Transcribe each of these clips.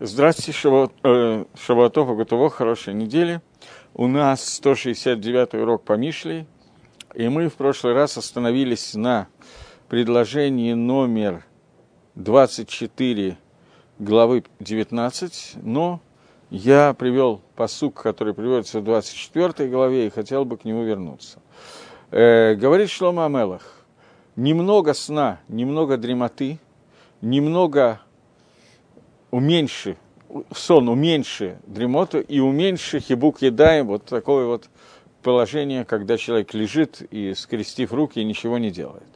Здравствуйте, Шавуат, э, Шавуатов и хорошей недели. У нас 169 урок по Мишле, и мы в прошлый раз остановились на предложении номер 24 главы 19, но я привел посук, который приводится в 24 главе, и хотел бы к нему вернуться. Э, говорит Шлома Амелах, немного сна, немного дремоты, немного уменьши, сон уменьши дремоту и уменьши хибук едаем, вот такое вот положение, когда человек лежит и, скрестив руки, ничего не делает.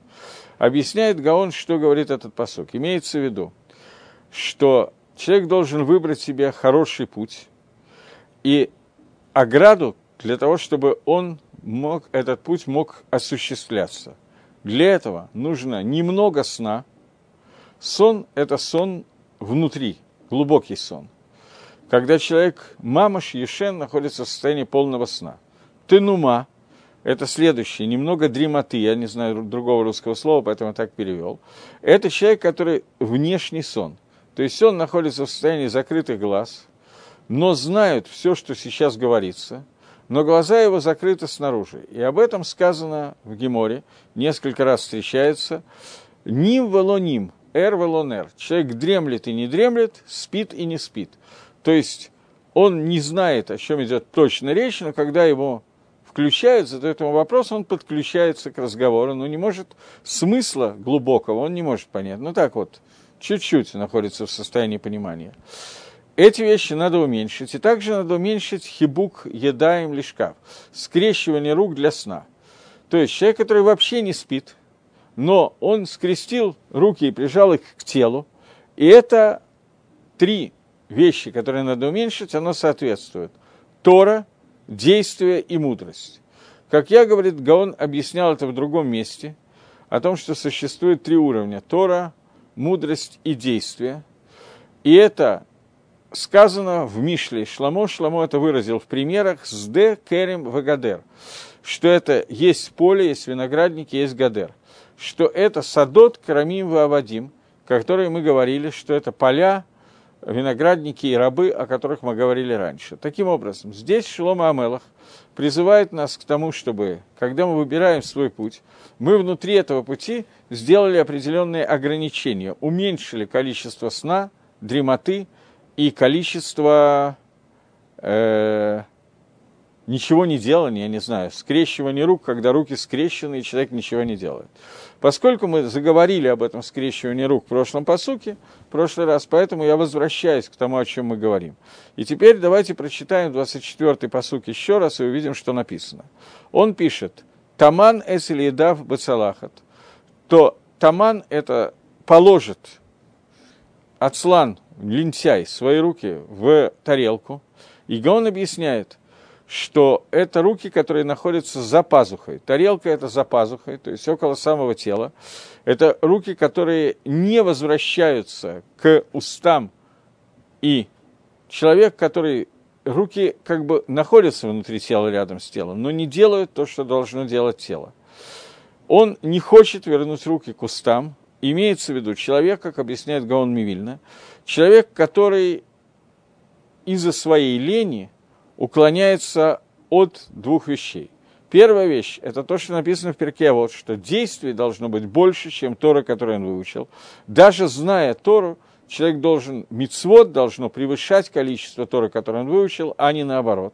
Объясняет Гаон, что говорит этот посок. Имеется в виду, что человек должен выбрать себе хороший путь и ограду для того, чтобы он мог, этот путь мог осуществляться. Для этого нужно немного сна. Сон – это сон внутри, глубокий сон. Когда человек, мамаш, ешен, находится в состоянии полного сна. Тенума – это следующее, немного дремоты, я не знаю другого русского слова, поэтому так перевел. Это человек, который внешний сон. То есть он находится в состоянии закрытых глаз, но знает все, что сейчас говорится, но глаза его закрыты снаружи. И об этом сказано в Геморе, несколько раз встречается. Ним велоним, эр велонер. Человек дремлет и не дремлет, спит и не спит. То есть он не знает, о чем идет точно речь, но когда его включают, задают ему вопрос, он подключается к разговору, но не может смысла глубокого, он не может понять. Ну так вот, чуть-чуть находится в состоянии понимания. Эти вещи надо уменьшить. И также надо уменьшить хибук едаем лишкав, скрещивание рук для сна. То есть человек, который вообще не спит, но он скрестил руки и прижал их к телу, и это три вещи, которые надо уменьшить, оно соответствует. Тора, действие и мудрость. Как я, говорит, Гаон объяснял это в другом месте, о том, что существует три уровня. Тора, мудрость и действие. И это сказано в Мишле. Шламо, Шламо это выразил в примерах с Д, Керем, Вагадер. Что это есть поле, есть виноградники, есть Гадер что это садот Карамим Вавадим, которые мы говорили, что это поля, виноградники и рабы, о которых мы говорили раньше. Таким образом, здесь Шлома Амелах призывает нас к тому, чтобы, когда мы выбираем свой путь, мы внутри этого пути сделали определенные ограничения, уменьшили количество сна, дремоты и количество э, ничего не делания, я не знаю, скрещивание рук, когда руки скрещены, и человек ничего не делает. Поскольку мы заговорили об этом скрещивании рук в прошлом посуке, в прошлый раз, поэтому я возвращаюсь к тому, о чем мы говорим. И теперь давайте прочитаем 24-й посук еще раз и увидим, что написано. Он пишет, «Таман эсилиедав бацалахат». То таман – это положит Ацлан, лентяй, свои руки в тарелку. И он объясняет – что это руки, которые находятся за пазухой. Тарелка – это за пазухой, то есть около самого тела. Это руки, которые не возвращаются к устам. И человек, который руки как бы находятся внутри тела, рядом с телом, но не делают то, что должно делать тело. Он не хочет вернуть руки к устам. Имеется в виду человек, как объясняет Гаон Мивильна, человек, который из-за своей лени – уклоняется от двух вещей. Первая вещь – это то, что написано в перке, вот, что действий должно быть больше, чем Тора, которую он выучил. Даже зная Тору, человек должен, мицвод должно превышать количество Торы, которое он выучил, а не наоборот.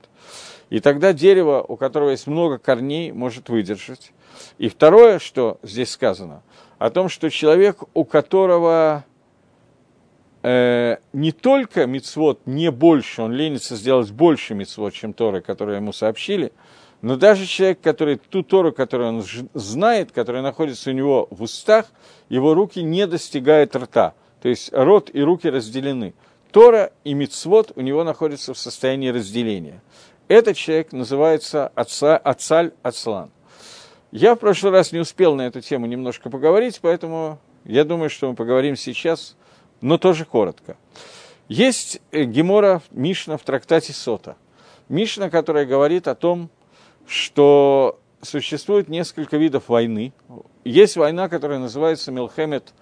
И тогда дерево, у которого есть много корней, может выдержать. И второе, что здесь сказано, о том, что человек, у которого э, не только мицвод не больше, он ленится сделать больше мицвод, чем Торы, которые ему сообщили, но даже человек, который ту Тору, которую он знает, которая находится у него в устах, его руки не достигают рта. То есть рот и руки разделены. Тора и мицвод у него находятся в состоянии разделения. Этот человек называется отца, Ацаль Ацлан. Я в прошлый раз не успел на эту тему немножко поговорить, поэтому я думаю, что мы поговорим сейчас но тоже коротко. Есть э, Гемора Мишна в трактате Сота. Мишна, которая говорит о том, что существует несколько видов войны. Есть война, которая называется Милхемет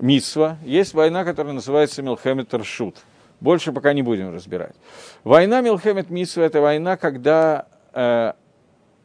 Мицва, есть война, которая называется Милхемет Ршут. Больше пока не будем разбирать. Война Милхемет Митсва – это война, когда э,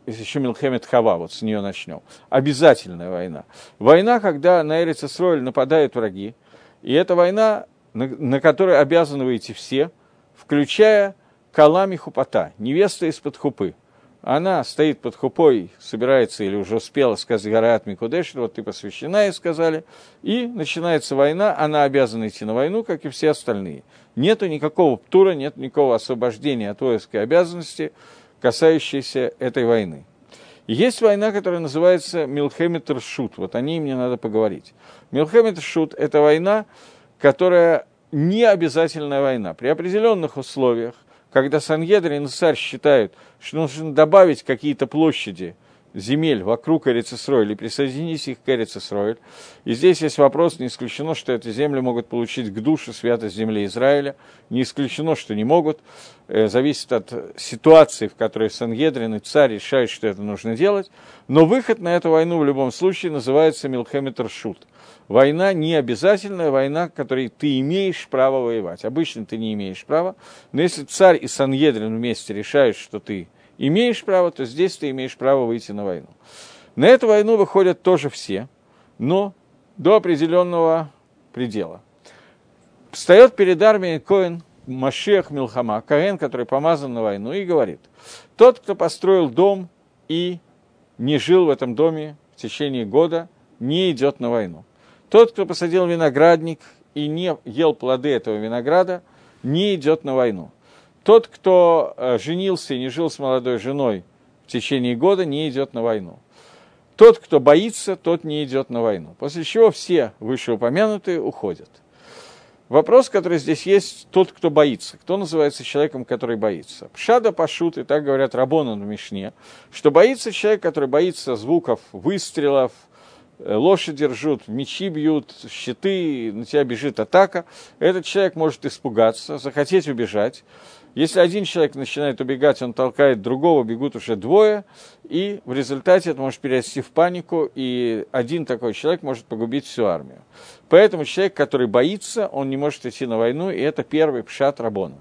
еще Милхемет Хава, вот с нее начнем. Обязательная война. Война, когда на Эрице Сройль нападают враги, и это война, на, на которой обязаны выйти все, включая Калами Хупата, невеста из-под хупы. Она стоит под хупой, собирается или уже успела сказать Гарат Микудеш, вот ты посвящена, и сказали. И начинается война, она обязана идти на войну, как и все остальные. Нету никакого птура, нет никакого освобождения от воинской обязанности, касающейся этой войны. Есть война, которая называется Милхемет Ршут. Вот о ней мне надо поговорить. Милхемет Ршут – это война, которая не обязательная война. При определенных условиях, когда Сангедрин и царь считают, что нужно добавить какие-то площади – земель вокруг Эрицесроя или присоединить их к Эрицесроиль. И здесь есть вопрос, не исключено, что эти земли могут получить к душе святость земли Израиля, не исключено, что не могут, э, зависит от ситуации, в которой Сангедрин и царь решают, что это нужно делать, но выход на эту войну в любом случае называется Милхемет Ршут. Война не обязательная, война, которой ты имеешь право воевать. Обычно ты не имеешь права, но если царь и Сангедрин вместе решают, что ты имеешь право, то здесь ты имеешь право выйти на войну. На эту войну выходят тоже все, но до определенного предела. Встает перед армией Коэн Машех Милхама, Коэн, который помазан на войну, и говорит, тот, кто построил дом и не жил в этом доме в течение года, не идет на войну. Тот, кто посадил виноградник и не ел плоды этого винограда, не идет на войну. Тот, кто э, женился и не жил с молодой женой в течение года, не идет на войну. Тот, кто боится, тот не идет на войну. После чего все вышеупомянутые уходят. Вопрос, который здесь есть, тот, кто боится. Кто называется человеком, который боится? Пшада Пашут, и так говорят Рабону в Мишне, что боится человек, который боится звуков выстрелов, э, лошади ржут, мечи бьют, щиты, на тебя бежит атака. Этот человек может испугаться, захотеть убежать. Если один человек начинает убегать, он толкает другого, бегут уже двое, и в результате это может перерасти в панику, и один такой человек может погубить всю армию. Поэтому человек, который боится, он не может идти на войну, и это первый пшат Рабона.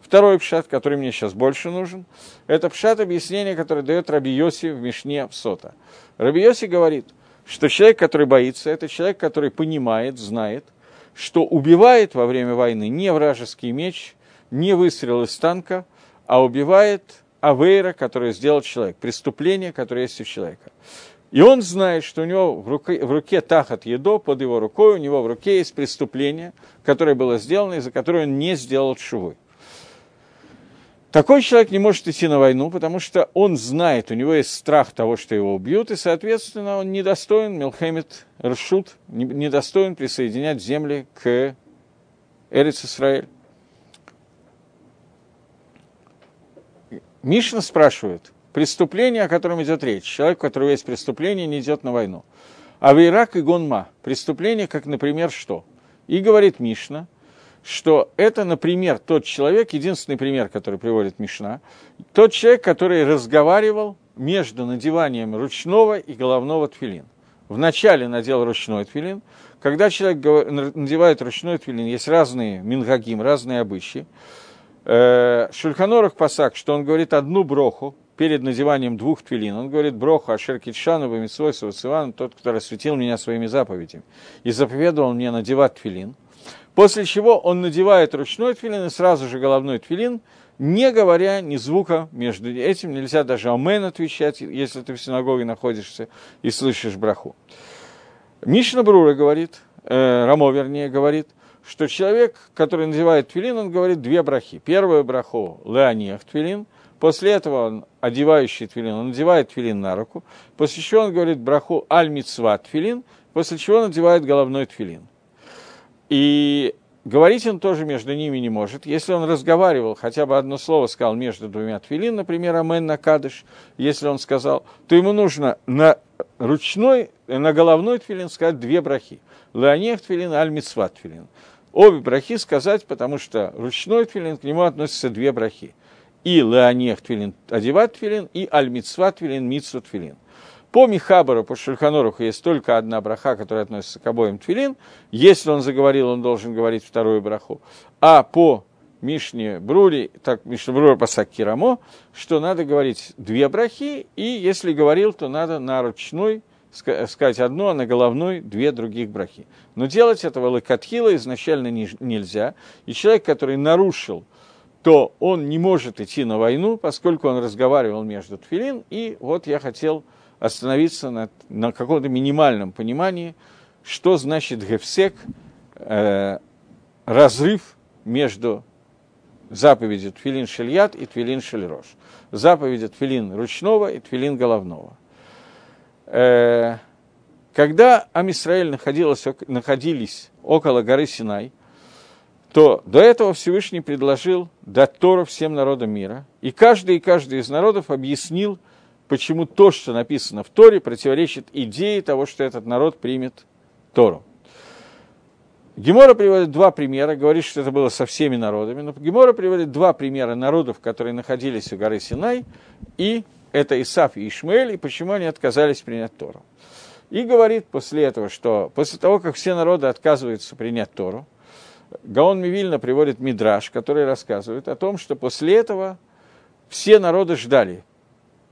Второй пшат, который мне сейчас больше нужен, это пшат объяснения, которое дает Раби Йоси в Мишне в Сота. Раби Йоси говорит, что человек, который боится, это человек, который понимает, знает, что убивает во время войны не вражеский меч – не выстрел из танка, а убивает авейра, который сделал человек, преступление, которое есть у человека. И он знает, что у него в руке, в руке тахат едо, под его рукой, у него в руке есть преступление, которое было сделано, и за которое он не сделал шувой. Такой человек не может идти на войну, потому что он знает, у него есть страх того, что его убьют, и, соответственно, он недостоин, Милхемет Ршут, недостоин присоединять земли к Эрец Исраэль. Мишна спрашивает, преступление, о котором идет речь, человек, у которого есть преступление, не идет на войну. А в Ирак и Гонма преступление, как, например, что? И говорит Мишна, что это, например, тот человек, единственный пример, который приводит Мишна, тот человек, который разговаривал между надеванием ручного и головного тфилин. Вначале надел ручной тфилин. Когда человек надевает ручной тфилин, есть разные мингагим, разные обычаи. Э, Шульханорах Пасак, что он говорит одну броху перед надеванием двух твилин. Он говорит броху Ашер Китшану Бамитсвой Савацивану, тот, кто рассветил меня своими заповедями, и заповедовал мне надевать твилин. После чего он надевает ручной твилин и сразу же головной твилин, не говоря ни звука между этим. Нельзя даже амен отвечать, если ты в синагоге находишься и слышишь браху. Мишна Брура говорит, э, Рамо, вернее, говорит, что человек, который надевает твилин, он говорит две брахи. Первую браху – леонех твилин, после этого он, одевающий твилин, он надевает твилин на руку, после чего он говорит браху аль мицва твилин, после чего он надевает головной твилин. И говорить он тоже между ними не может. Если он разговаривал, хотя бы одно слово сказал между двумя твилин, например, амен на кадыш, если он сказал, то ему нужно на ручной, на головной твилин сказать две брахи. Леонех твилин, аль мицва твилин обе брахи сказать, потому что ручной твилин, к нему относятся две брахи. И леонех твилин, одевать твилин, и аль-мицва твилин, мицва твилин. По Михабару, по Шульханоруху есть только одна браха, которая относится к обоим твилин. Если он заговорил, он должен говорить вторую браху. А по Мишне Брури, так Мишне Брури Пасак Кирамо, что надо говорить две брахи, и если говорил, то надо на ручной сказать одно, а на головной две других брахи. Но делать этого лакатхила изначально не, нельзя. И человек, который нарушил, то он не может идти на войну, поскольку он разговаривал между тфилин. И вот я хотел остановиться на, на каком-то минимальном понимании, что значит гефсек, э, разрыв между заповедью тфилин шельят и тфилин шельрош. Заповеди тфилин ручного и тфилин головного. Э, когда Амисраэль находились около горы Синай, то до этого Всевышний предложил дать Тору всем народам мира, и каждый и каждый из народов объяснил, почему то, что написано в Торе, противоречит идее того, что этот народ примет Тору. Гемора приводит два примера, говорит, что это было со всеми народами, но Гемора приводит два примера народов, которые находились у горы Синай, и это Исаф и Ишмаэль, и почему они отказались принять Тору. И говорит после этого, что после того, как все народы отказываются принять Тору, Гаон Мивильна приводит Мидраш, который рассказывает о том, что после этого все народы ждали.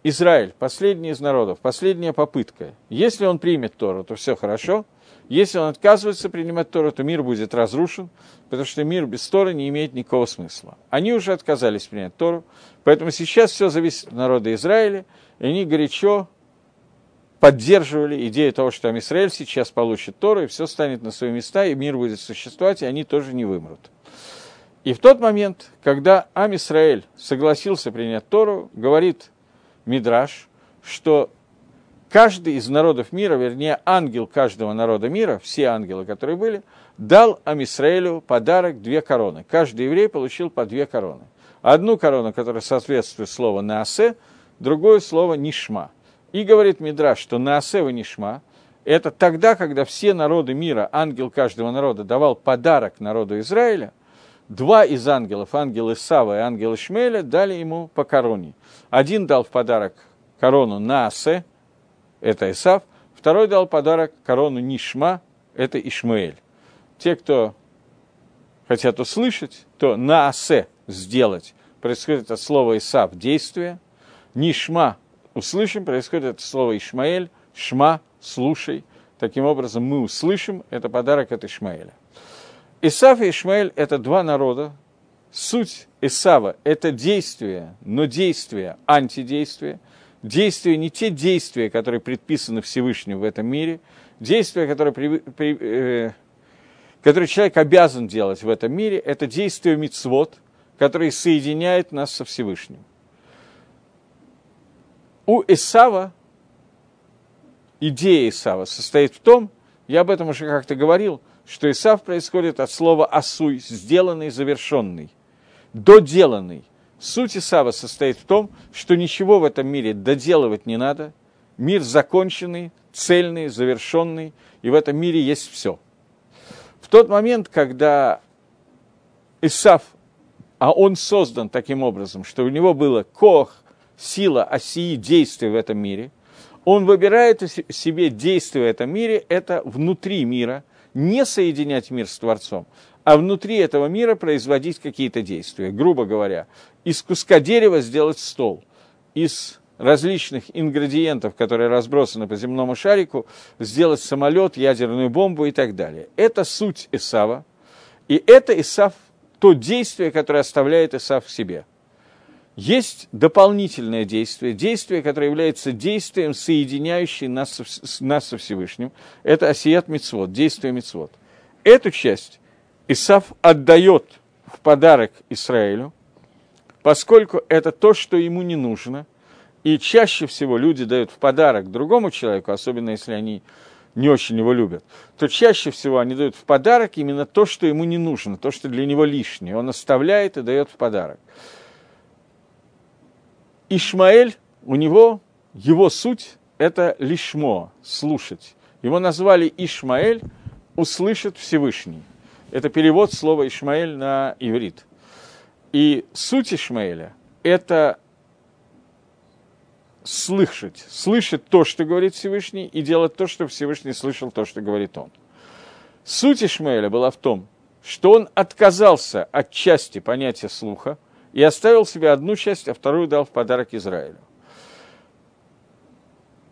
Израиль, последний из народов, последняя попытка. Если он примет Тору, то все хорошо – если он отказывается принимать Тору, то мир будет разрушен, потому что мир без Торы не имеет никакого смысла. Они уже отказались принять Тору, поэтому сейчас все зависит от народа Израиля, и они горячо поддерживали идею того, что Израиль сейчас получит Тору, и все станет на свои места, и мир будет существовать, и они тоже не вымрут. И в тот момент, когда Ам Исраэль согласился принять Тору, говорит Мидраш, что каждый из народов мира, вернее, ангел каждого народа мира, все ангелы, которые были, дал Амисраэлю подарок две короны. Каждый еврей получил по две короны. Одну корону, которая соответствует слову «наасе», другое слово «нишма». И говорит Мидраш, что «наасе» и «нишма» – это тогда, когда все народы мира, ангел каждого народа давал подарок народу Израиля, два из ангелов, ангел Исава и ангел Ишмеля, дали ему по короне. Один дал в подарок корону Наасе, это Исав. Второй дал подарок корону Нишма, это Ишмаэль. Те, кто хотят услышать, то наасе сделать происходит от слова Исав действие, Нишма услышим происходит от слова Ишмаэль, Шма слушай. Таким образом мы услышим, это подарок от Ишмаэля. Исав и Ишмаэль – это два народа. Суть Исава – это действие, но действие, антидействие – действия, не те действия, которые предписаны Всевышним в этом мире, действия, которые, при, при, э, которые человек обязан делать в этом мире, это действия мицвод, которые соединяют нас со Всевышним. У Исава, идея Исава состоит в том, я об этом уже как-то говорил, что Исав происходит от слова «асуй», сделанный, завершенный, доделанный. Суть Исава состоит в том, что ничего в этом мире доделывать не надо. Мир законченный, цельный, завершенный, и в этом мире есть все. В тот момент, когда Исав, а он создан таким образом, что у него было кох, сила, осии действия в этом мире, он выбирает себе действия в этом мире, это внутри мира, не соединять мир с Творцом, а внутри этого мира производить какие-то действия. Грубо говоря, из куска дерева сделать стол, из различных ингредиентов, которые разбросаны по земному шарику, сделать самолет, ядерную бомбу и так далее. Это суть Исава, и это Исав, то действие, которое оставляет Исав в себе. Есть дополнительное действие, действие, которое является действием, соединяющим нас, нас со Всевышним. Это Асият Мицвод, действие Мицвод. Эту часть Исав отдает в подарок Израилю, поскольку это то, что ему не нужно, и чаще всего люди дают в подарок другому человеку, особенно если они не очень его любят, то чаще всего они дают в подарок именно то, что ему не нужно, то, что для него лишнее. Он оставляет и дает в подарок. Ишмаэль, у него, его суть – это лишмо, слушать. Его назвали Ишмаэль, услышит Всевышний. Это перевод слова Ишмаэль на иврит. И суть Ишмаэля – это слышать, слышать то, что говорит Всевышний, и делать то, что Всевышний слышал, то, что говорит он. Суть Ишмаэля была в том, что он отказался от части понятия слуха и оставил себе одну часть, а вторую дал в подарок Израилю.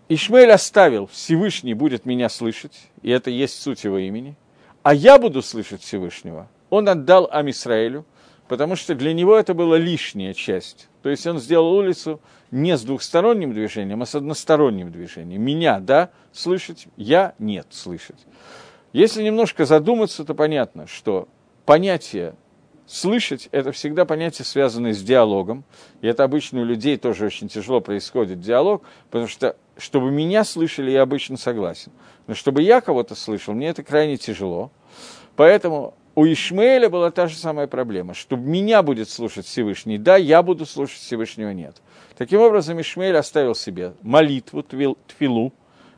Ишмаэль оставил, Всевышний будет меня слышать, и это есть суть его имени, а я буду слышать Всевышнего. Он отдал Амисраэлю, потому что для него это была лишняя часть. То есть он сделал улицу не с двухсторонним движением, а с односторонним движением. Меня, да, слышать, я нет слышать. Если немножко задуматься, то понятно, что понятие слышать – это всегда понятие, связанное с диалогом. И это обычно у людей тоже очень тяжело происходит диалог, потому что, чтобы меня слышали, я обычно согласен. Но чтобы я кого-то слышал, мне это крайне тяжело. Поэтому у Ишмаэля была та же самая проблема, что меня будет слушать Всевышний, да, я буду слушать Всевышнего, нет. Таким образом, Ишмаэль оставил себе молитву, тфилу,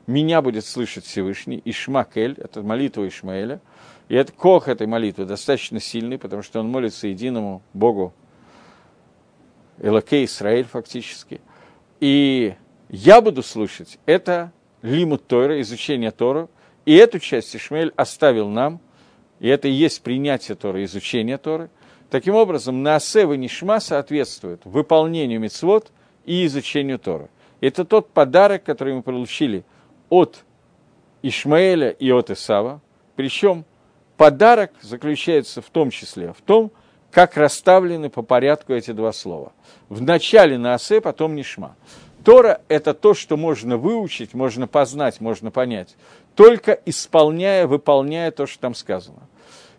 меня будет слышать Всевышний, Ишмакель, это молитва Ишмаэля, и это кох этой молитвы достаточно сильный, потому что он молится единому Богу, Элокей Израиль фактически. И я буду слушать, это лимут Тора, изучение Тора, и эту часть Ишмаэль оставил нам – и это и есть принятие Торы, изучение Торы. Таким образом, Наасе и Нишма соответствуют выполнению мецвод и изучению Торы. Это тот подарок, который мы получили от Ишмаэля и от Исава. Причем подарок заключается в том числе в том, как расставлены по порядку эти два слова. В начале Наасе, потом Нишма. Тора – это то, что можно выучить, можно познать, можно понять, только исполняя, выполняя то, что там сказано.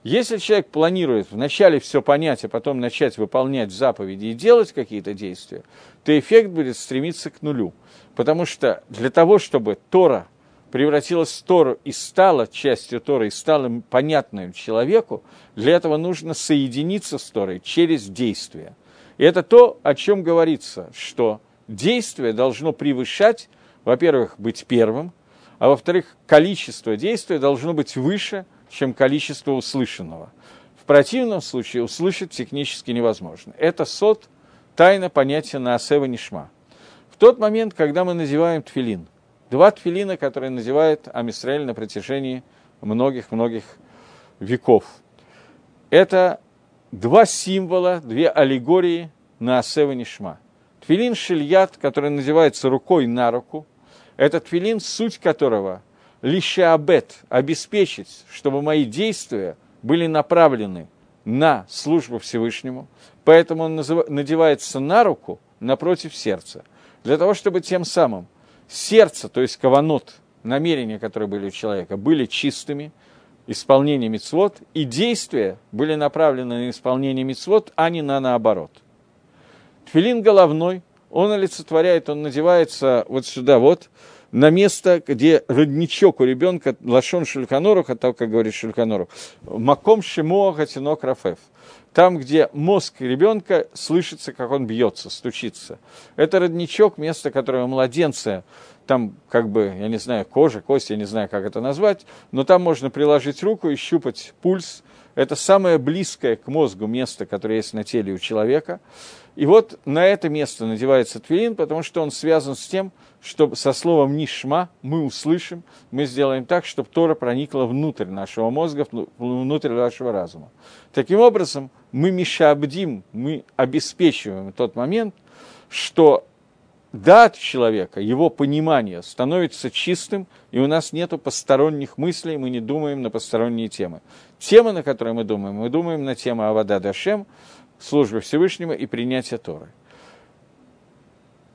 Если человек планирует вначале все понять, а потом начать выполнять заповеди и делать какие-то действия, то эффект будет стремиться к нулю. Потому что для того, чтобы Тора превратилась в Тору и стала частью Торы, и стала понятной человеку, для этого нужно соединиться с Торой через действие. И это то, о чем говорится, что действие должно превышать, во-первых, быть первым, а во-вторых, количество действия должно быть выше, чем количество услышанного. В противном случае услышать технически невозможно. Это сот, тайна понятия на Асева Нишма. В тот момент, когда мы надеваем тфилин, два тфилина, которые надевает Амисраэль на протяжении многих-многих веков, это два символа, две аллегории на Асева Нишма – Тфилин шильят, который называется рукой на руку, это тфилин, суть которого лишь абет, обеспечить, чтобы мои действия были направлены на службу Всевышнему, поэтому он надевается на руку напротив сердца, для того, чтобы тем самым сердце, то есть каванот, намерения, которые были у человека, были чистыми, исполнение мицвод, и действия были направлены на исполнение мицвод, а не на наоборот – Тфилин головной, он олицетворяет, он надевается вот сюда вот, на место, где родничок у ребенка, лашон шельканору, так как говорит шельканору, маком шимо гатинок рафеф. Там, где мозг ребенка слышится, как он бьется, стучится. Это родничок, место, которое младенца, там как бы, я не знаю, кожа, кость, я не знаю, как это назвать, но там можно приложить руку и щупать пульс. Это самое близкое к мозгу место, которое есть на теле у человека. И вот на это место надевается твилин, потому что он связан с тем, что со словом «нишма» мы услышим, мы сделаем так, чтобы Тора проникла внутрь нашего мозга, внутрь нашего разума. Таким образом, мы мишабдим, мы обеспечиваем тот момент, что дат человека, его понимание становится чистым, и у нас нет посторонних мыслей, мы не думаем на посторонние темы. Темы, на которые мы думаем, мы думаем на тему Авада Дашем, службы Всевышнего и принятия Торы.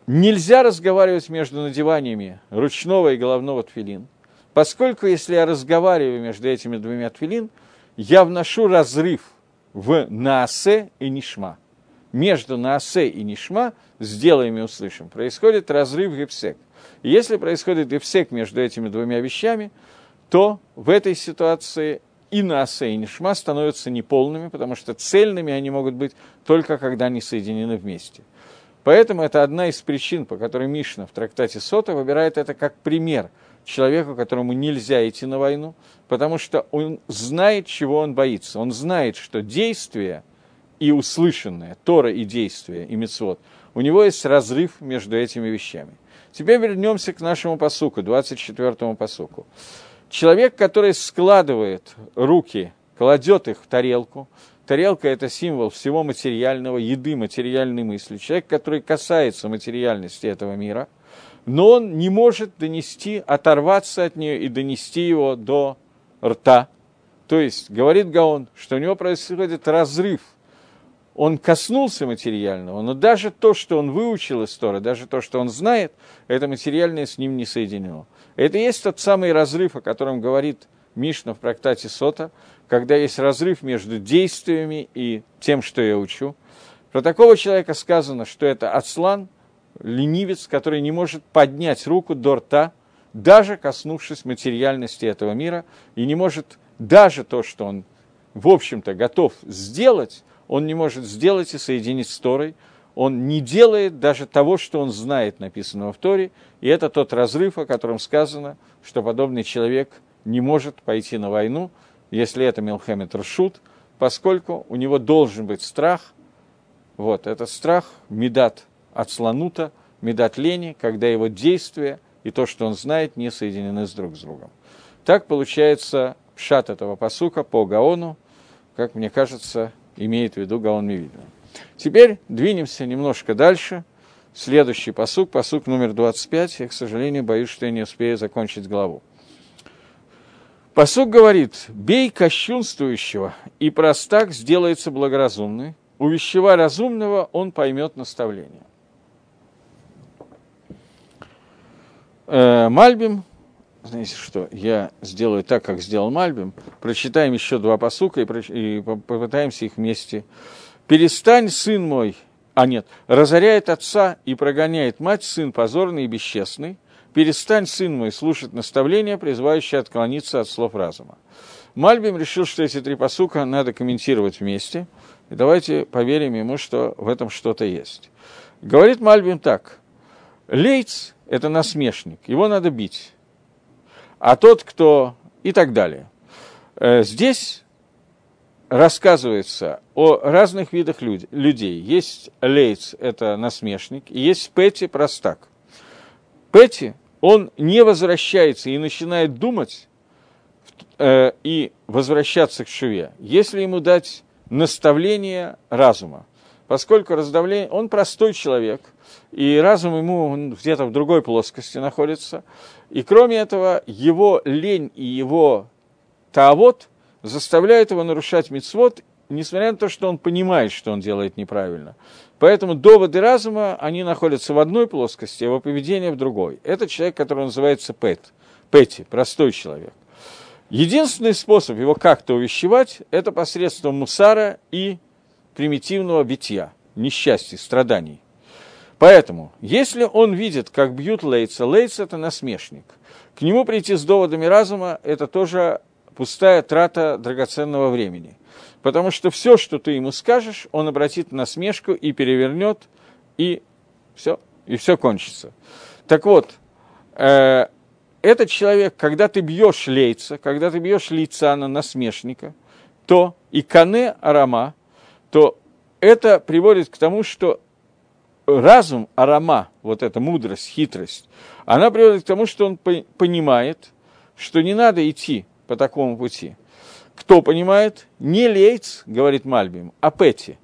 Нельзя разговаривать между надеваниями ручного и головного тфилин, поскольку если я разговариваю между этими двумя тфилин, я вношу разрыв в Наасе и Нишма. Между Наасе и Нишма, сделаем и услышим, происходит разрыв гипсек. И если происходит гипсек между этими двумя вещами, то в этой ситуации и Наасе, и Нишма становятся неполными, потому что цельными они могут быть только когда они соединены вместе. Поэтому это одна из причин, по которой Мишна в трактате Сота выбирает это как пример человеку, которому нельзя идти на войну, потому что он знает, чего он боится. Он знает, что действие и услышанное, Тора и действие, и Мецвод, у него есть разрыв между этими вещами. Теперь вернемся к нашему посуку, 24-му посуку. Человек, который складывает руки, кладет их в тарелку. Тарелка – это символ всего материального, еды, материальной мысли. Человек, который касается материальности этого мира, но он не может донести, оторваться от нее и донести его до рта. То есть, говорит Гаон, что у него происходит разрыв. Он коснулся материального, но даже то, что он выучил из Торы, даже то, что он знает, это материальное с ним не соединено. Это и есть тот самый разрыв, о котором говорит Мишна в трактате Сота, когда есть разрыв между действиями и тем, что я учу. Про такого человека сказано, что это Ацлан, ленивец, который не может поднять руку до рта, даже коснувшись материальности этого мира, и не может даже то, что он, в общем-то, готов сделать, он не может сделать и соединить с Торой, он не делает даже того, что он знает, написанного в Торе, и это тот разрыв, о котором сказано, что подобный человек не может пойти на войну, если это Милхемет Рашут, поскольку у него должен быть страх, вот, этот страх, медат от слонута, медат лени, когда его действия и то, что он знает, не соединены с друг с другом. Так получается шат этого посука по Гаону, как мне кажется, имеет в виду Гаон Мивидна. Теперь двинемся немножко дальше. Следующий посук, посук номер 25. Я, к сожалению, боюсь, что я не успею закончить главу. Посук говорит, бей кощунствующего, и простак сделается благоразумный, увещевая разумного, он поймет наставление. Э, Мальбим, знаете что, я сделаю так, как сделал Мальбим, прочитаем еще два посука и, и попытаемся их вместе. «Перестань, сын мой, а нет, разоряет отца и прогоняет мать, сын позорный и бесчестный, перестань, сын мой, слушать наставления, призывающие отклониться от слов разума». Мальбим решил, что эти три посука надо комментировать вместе, и давайте поверим ему, что в этом что-то есть. Говорит Мальбим так. Лейц – это насмешник, его надо бить. А тот, кто... и так далее. Э, здесь рассказывается о разных видах люд... людей. Есть лейц, это насмешник, и есть Петти, простак. Петти, он не возвращается и начинает думать э, и возвращаться к шуве, если ему дать наставление разума. Поскольку раздавление, он простой человек – и разум ему где-то в другой плоскости находится. И кроме этого, его лень и его таавот заставляют его нарушать мицвод, несмотря на то, что он понимает, что он делает неправильно. Поэтому доводы разума, они находятся в одной плоскости, а его поведение в другой. Это человек, который называется Пэт, Пэти, простой человек. Единственный способ его как-то увещевать – это посредством мусара и примитивного битья, несчастья, страданий – Поэтому, если он видит, как бьют Лейца, Лейц – это насмешник. К нему прийти с доводами разума – это тоже пустая трата драгоценного времени. Потому что все, что ты ему скажешь, он обратит на смешку и перевернет, и все, и все кончится. Так вот, э, этот человек, когда ты бьешь лейца, когда ты бьешь лицана, насмешника, то и кане арама, то это приводит к тому, что разум, арама, вот эта мудрость, хитрость, она приводит к тому, что он понимает, что не надо идти по такому пути. Кто понимает? Не Лейц, говорит Мальбим, а Петти.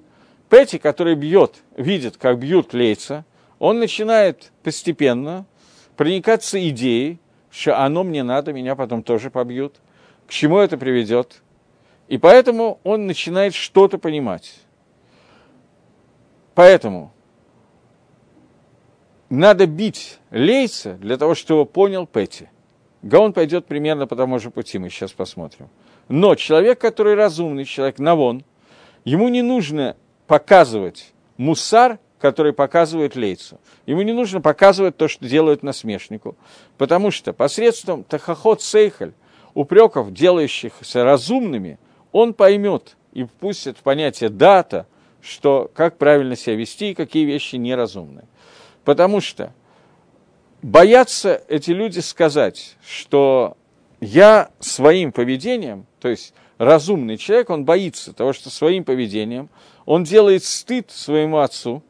Петти, который бьет, видит, как бьют Лейца, он начинает постепенно проникаться идеей, что оно мне надо, меня потом тоже побьют. К чему это приведет? И поэтому он начинает что-то понимать. Поэтому надо бить Лейца для того, чтобы понял Петти. Гаон пойдет примерно по тому же пути, мы сейчас посмотрим. Но человек, который разумный, человек Навон, ему не нужно показывать мусар, который показывает Лейцу. Ему не нужно показывать то, что делают насмешнику. Потому что посредством тахохот сейхаль, упреков, делающихся разумными, он поймет и впустит в понятие дата, что как правильно себя вести и какие вещи неразумные. Потому что боятся эти люди сказать, что я своим поведением, то есть разумный человек, он боится того, что своим поведением он делает стыд своему отцу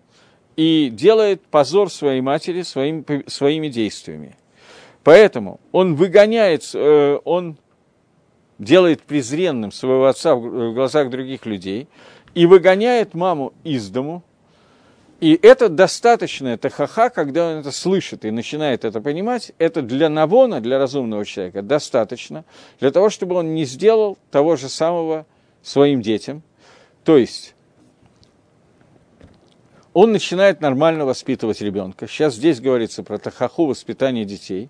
и делает позор своей матери своим, своими действиями. Поэтому он выгоняет, э, он делает презренным своего отца в глазах других людей и выгоняет маму из дому. И это достаточно, это ха-ха, когда он это слышит и начинает это понимать, это для Навона, для разумного человека, достаточно для того, чтобы он не сделал того же самого своим детям. То есть он начинает нормально воспитывать ребенка. Сейчас здесь говорится про тахаху, воспитание детей.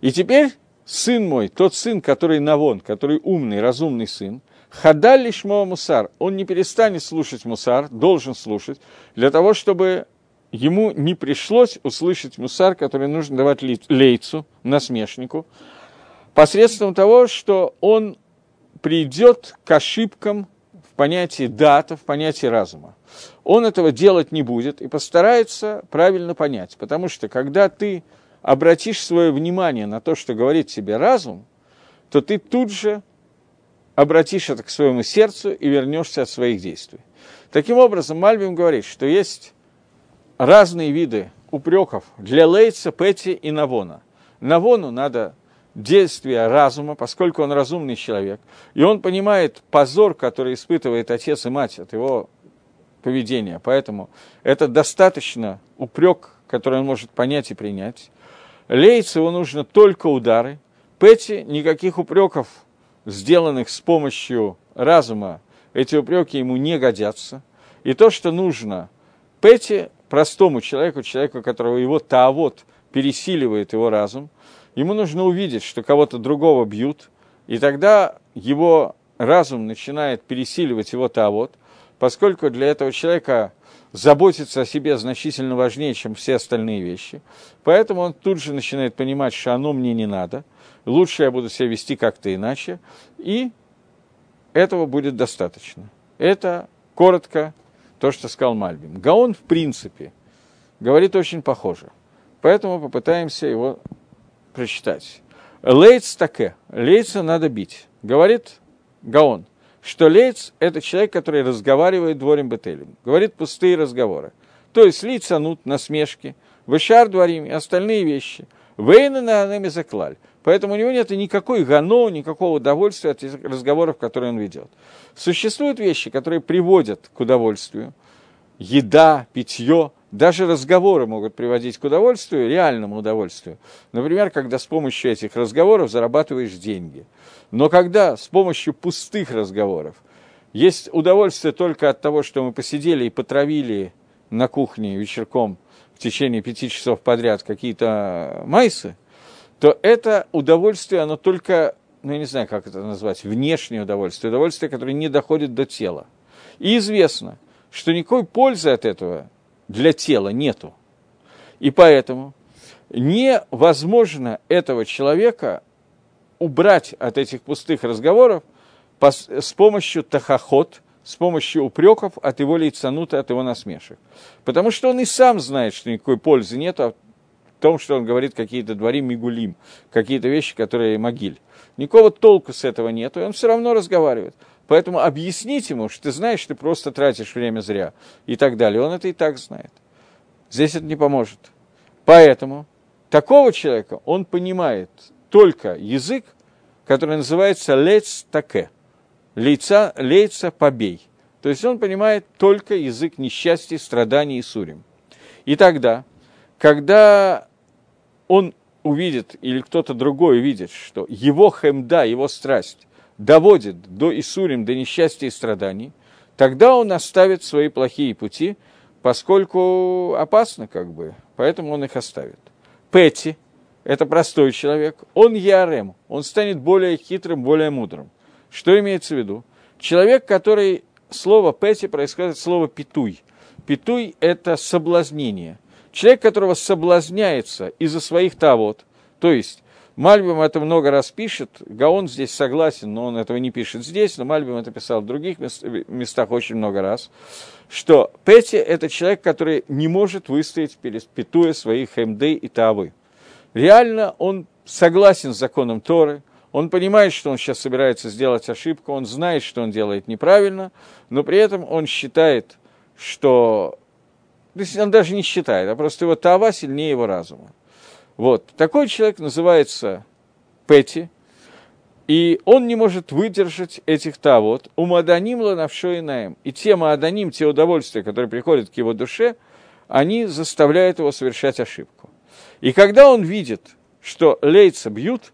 И теперь сын мой, тот сын, который Навон, который умный, разумный сын, Хадаль лишмо мусар, он не перестанет слушать мусар, должен слушать, для того, чтобы ему не пришлось услышать мусар, который нужно давать лейцу, насмешнику, посредством того, что он придет к ошибкам в понятии дата, в понятии разума. Он этого делать не будет и постарается правильно понять, потому что когда ты обратишь свое внимание на то, что говорит тебе разум, то ты тут же обратишь это к своему сердцу и вернешься от своих действий. Таким образом, Мальбим говорит, что есть разные виды упреков для Лейца, Пети и Навона. Навону надо действия разума, поскольку он разумный человек, и он понимает позор, который испытывает отец и мать от его поведения. Поэтому это достаточно упрек, который он может понять и принять. Лейцеву нужно только удары. Пэти никаких упреков, сделанных с помощью разума, эти упреки ему не годятся. И то, что нужно Пэти, простому человеку, человеку, которого его таавот пересиливает его разум, ему нужно увидеть, что кого-то другого бьют, и тогда его разум начинает пересиливать его таавот, поскольку для этого человека заботиться о себе значительно важнее, чем все остальные вещи. Поэтому он тут же начинает понимать, что оно мне не надо, лучше я буду себя вести как-то иначе, и этого будет достаточно. Это коротко то, что сказал Мальбим. Гаон, в принципе, говорит очень похоже. Поэтому попытаемся его прочитать. Лейц таке. Лейца надо бить. Говорит Гаон – что лейц – это человек, который разговаривает дворем бетелем, говорит пустые разговоры. То есть лицанут, насмешки, вышар дворим и остальные вещи. Вейна на анами заклаль. Поэтому у него нет никакой гано, никакого удовольствия от разговоров, которые он ведет. Существуют вещи, которые приводят к удовольствию. Еда, питье, даже разговоры могут приводить к удовольствию, реальному удовольствию. Например, когда с помощью этих разговоров зарабатываешь деньги. Но когда с помощью пустых разговоров есть удовольствие только от того, что мы посидели и потравили на кухне вечерком в течение пяти часов подряд какие-то майсы, то это удовольствие, оно только, ну я не знаю, как это назвать, внешнее удовольствие, удовольствие, которое не доходит до тела. И известно, что никакой пользы от этого для тела нету. И поэтому невозможно этого человека убрать от этих пустых разговоров с помощью тахоход, с помощью упреков от его лицанута, от его насмешек. Потому что он и сам знает, что никакой пользы нет в том, что он говорит какие-то двори мигулим, какие-то вещи, которые могиль. Никакого толку с этого нет, и он все равно разговаривает. Поэтому объяснить ему, что ты знаешь, ты просто тратишь время зря и так далее. Он это и так знает. Здесь это не поможет. Поэтому такого человека он понимает только язык, который называется лец таке. Лейца, лейца побей. То есть он понимает только язык несчастья, страданий и сурим. И тогда, когда он увидит, или кто-то другой увидит, что его хемда, его страсть доводит до Исурим, до несчастья и страданий, тогда он оставит свои плохие пути, поскольку опасно как бы, поэтому он их оставит. Пэти – это простой человек, он ярем, он станет более хитрым, более мудрым. Что имеется в виду? Человек, который, слово Пэти происходит от слова питуй. Питуй – это соблазнение. Человек, которого соблазняется из-за своих тавод, то есть Мальбим это много раз пишет, Гаон здесь согласен, но он этого не пишет здесь, но Мальбим это писал в других местах очень много раз, что Петти – это человек, который не может выстоять перед петуя своих МД и Тавы. Реально он согласен с законом Торы, он понимает, что он сейчас собирается сделать ошибку, он знает, что он делает неправильно, но при этом он считает, что... То есть он даже не считает, а просто его Тава сильнее его разума. Вот. Такой человек называется Пэти. И он не может выдержать этих тавод. У Маданим ланавшо и наем. И те Маданим, те удовольствия, которые приходят к его душе, они заставляют его совершать ошибку. И когда он видит, что лейца бьют,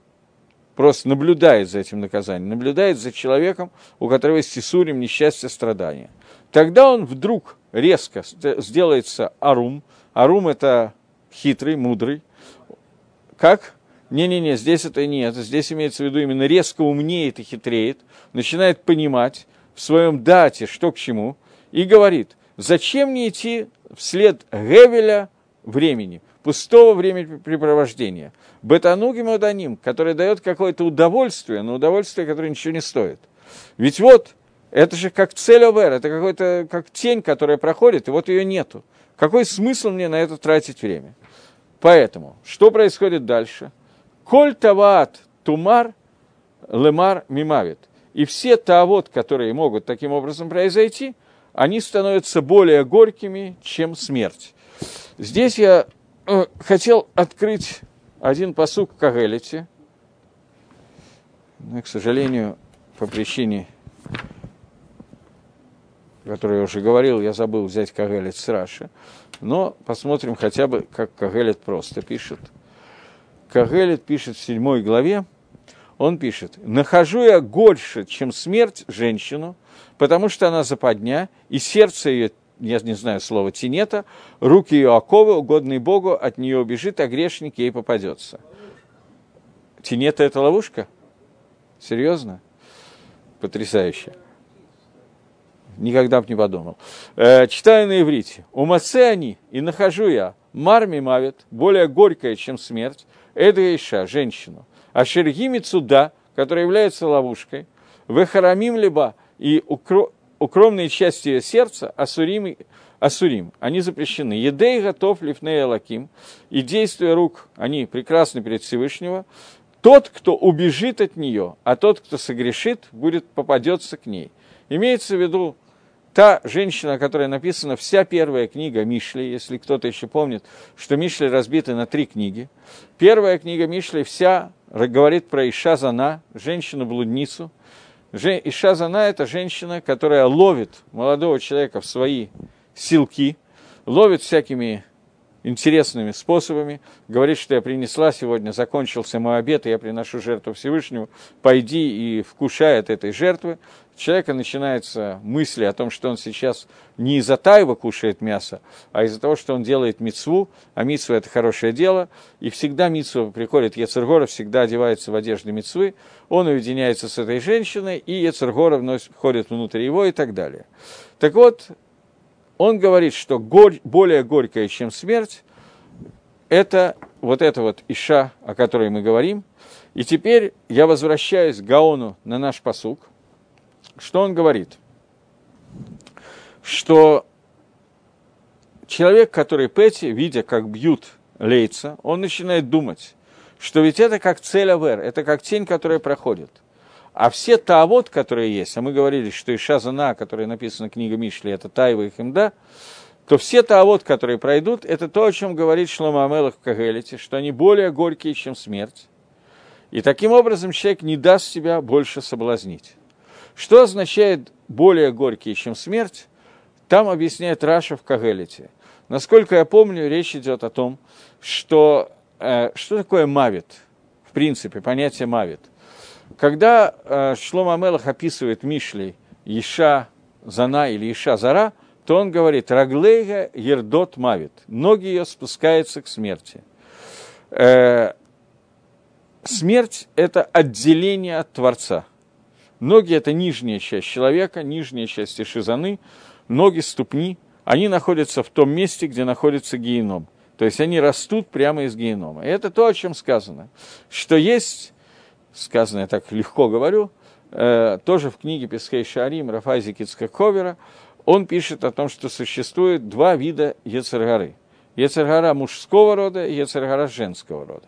просто наблюдает за этим наказанием, наблюдает за человеком, у которого есть Исурим, несчастье, страдания. Тогда он вдруг резко сделается арум. Арум – это хитрый, мудрый. Как? Не-не-не, здесь это нет. Здесь имеется в виду именно резко умнеет и хитреет, начинает понимать в своем дате, что к чему, и говорит, зачем мне идти вслед Гевеля времени, пустого времяпрепровождения. Бетануги Маданим, который дает какое-то удовольствие, но удовольствие, которое ничего не стоит. Ведь вот, это же как цель овер, это какой-то как тень, которая проходит, и вот ее нету. Какой смысл мне на это тратить время? Поэтому, что происходит дальше? Коль таваат тумар лемар мимавит. И все тавод, которые могут таким образом произойти, они становятся более горькими, чем смерть. Здесь я э, хотел открыть один посук Кагелите, но, к сожалению, по причине, о которой я уже говорил, я забыл взять Кагелет с Раши. Но посмотрим хотя бы, как Кагелет просто пишет. Кагелет пишет в седьмой главе, он пишет, «Нахожу я больше, чем смерть, женщину, потому что она западня, и сердце ее я не знаю слова тинета, руки ее оковы, угодные Богу, от нее убежит, а грешник ей попадется. Тинета – это ловушка? Серьезно? Потрясающе. Никогда бы не подумал. Э, читаю на иврите. У они, и нахожу я, марми мавит, более горькая, чем смерть, это Иша, женщину. А Шергими Цуда, которая является ловушкой, Вехарамим либо и укро укромные части ее сердца, асурим, асурим, они запрещены. Едей готов лифней лаким, и действия рук, они прекрасны перед Всевышнего. Тот, кто убежит от нее, а тот, кто согрешит, будет попадется к ней. Имеется в виду та женщина, которая написана вся первая книга Мишли, если кто-то еще помнит, что Мишли разбиты на три книги. Первая книга Мишли вся говорит про Ишазана, женщину-блудницу – Иша Зана – это женщина, которая ловит молодого человека в свои силки, ловит всякими интересными способами, говорит, что я принесла сегодня, закончился мой обед, и я приношу жертву Всевышнему, пойди и вкушай от этой жертвы. У человека начинаются мысли о том, что он сейчас не из-за тайва кушает мясо, а из-за того, что он делает мицву, а мицва – это хорошее дело, и всегда мицва приходит, Ецергора всегда одевается в одежды мицвы, он уединяется с этой женщиной, и Ецергора вновь входит внутрь его и так далее. Так вот, он говорит, что горь, более горькая, чем смерть, это вот эта вот Иша, о которой мы говорим. И теперь я возвращаюсь к Гаону на наш посук. Что он говорит? Что человек, который Пэти, видя, как бьют лейца, он начинает думать, что ведь это как цель Авер, это как тень, которая проходит. А все таавод, которые есть, а мы говорили, что Иша Зана, которая написана книга Мишли, это Таева и Химда, то все таавод, которые пройдут, это то, о чем говорит Шлома Амелах в Кагелите, что они более горькие, чем смерть. И таким образом человек не даст себя больше соблазнить. Что означает более горькие, чем смерть? Там объясняет Раша в Кагелите. Насколько я помню, речь идет о том, что э, что такое мавит, в принципе, понятие мавит. Когда э, Шлома Мелах описывает Мишли Иша Зана или Иша Зара, то он говорит «Раглейга ердот мавит» – ноги ее спускаются к смерти. Э, смерть – это отделение от Творца. Ноги – это нижняя часть человека, нижняя часть Ишизаны, ноги, ступни, они находятся в том месте, где находится геном. То есть они растут прямо из генома. И это то, о чем сказано, что есть сказано, я так легко говорю, э, тоже в книге Песхей Шарим Рафази Кицкаковера, он пишет о том, что существует два вида Ецергары. Ецергара мужского рода и Ецергара женского рода.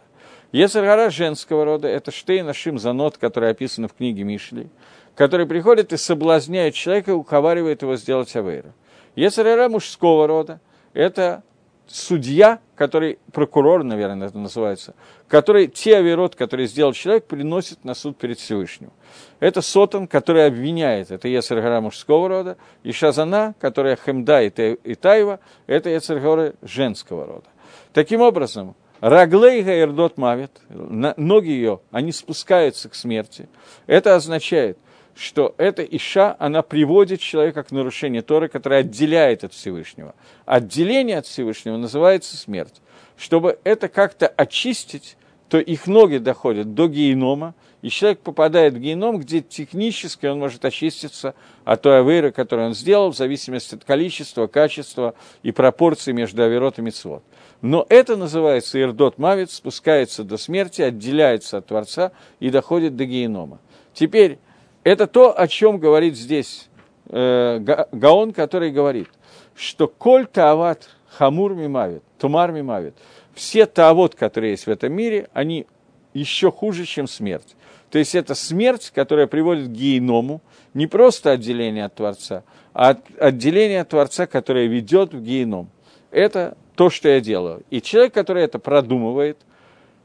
Ецергара женского рода – это Штейна Шим Занот, который описан в книге Мишли, который приходит и соблазняет человека и уговаривает его сделать авейру. Ецергара мужского рода – это судья, который, прокурор, наверное, это называется, который те авирот, которые сделал человек, приносит на суд перед Всевышним. Это Сотан, который обвиняет, это Ецергора мужского рода, и Шазана, которая Хемда и Таева, это Ецергора женского рода. Таким образом, Раглейга Ирдот Мавит, ноги ее, они спускаются к смерти. Это означает, что эта Иша, она приводит человека к нарушению Торы, которое отделяет от Всевышнего. Отделение от Всевышнего называется смерть. Чтобы это как-то очистить, то их ноги доходят до генома, и человек попадает в геном, где технически он может очиститься от той аверы, которую он сделал, в зависимости от количества, качества и пропорций между аверот и митцвот. Но это называется ирдот мавит, спускается до смерти, отделяется от Творца и доходит до генома. Теперь, это то, о чем говорит здесь э, Гаон, который говорит, что коль таават хамур мимавит, тумар мимавит, все таавот, которые есть в этом мире, они еще хуже, чем смерть. То есть это смерть, которая приводит к гейному, не просто отделение от Творца, а отделение от Творца, которое ведет в гейном. Это то, что я делаю. И человек, который это продумывает,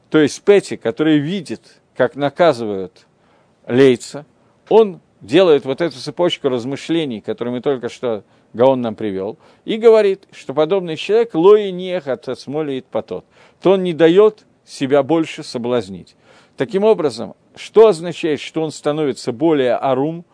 то есть Петти, который видит, как наказывают лейца, он делает вот эту цепочку размышлений, которую мы только что Гаон нам привел, и говорит, что подобный человек лои нех от смолит потот, то он не дает себя больше соблазнить. Таким образом, что означает, что он становится более арум,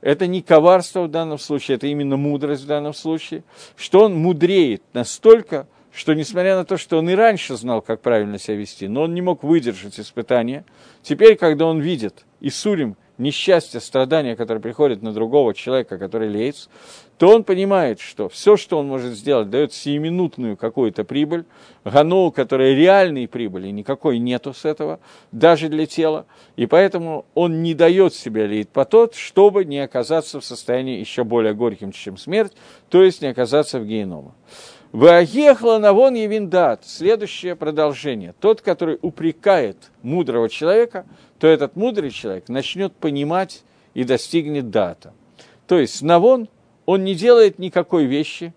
это не коварство в данном случае, это именно мудрость в данном случае, что он мудреет настолько, что несмотря на то, что он и раньше знал, как правильно себя вести, но он не мог выдержать испытания, теперь, когда он видит Исурим, несчастье, страдания, которое приходит на другого человека, который леец, то он понимает, что все, что он может сделать, дает сиюминутную какую-то прибыль, гану, которая реальной прибыли, никакой нету с этого, даже для тела, и поэтому он не дает себе леет потот, чтобы не оказаться в состоянии еще более горьким, чем смерть, то есть не оказаться в геноме. Ваехла навон Евиндат. Следующее продолжение. Тот, который упрекает мудрого человека, то этот мудрый человек начнет понимать и достигнет дата. То есть навон, он не делает никакой вещи,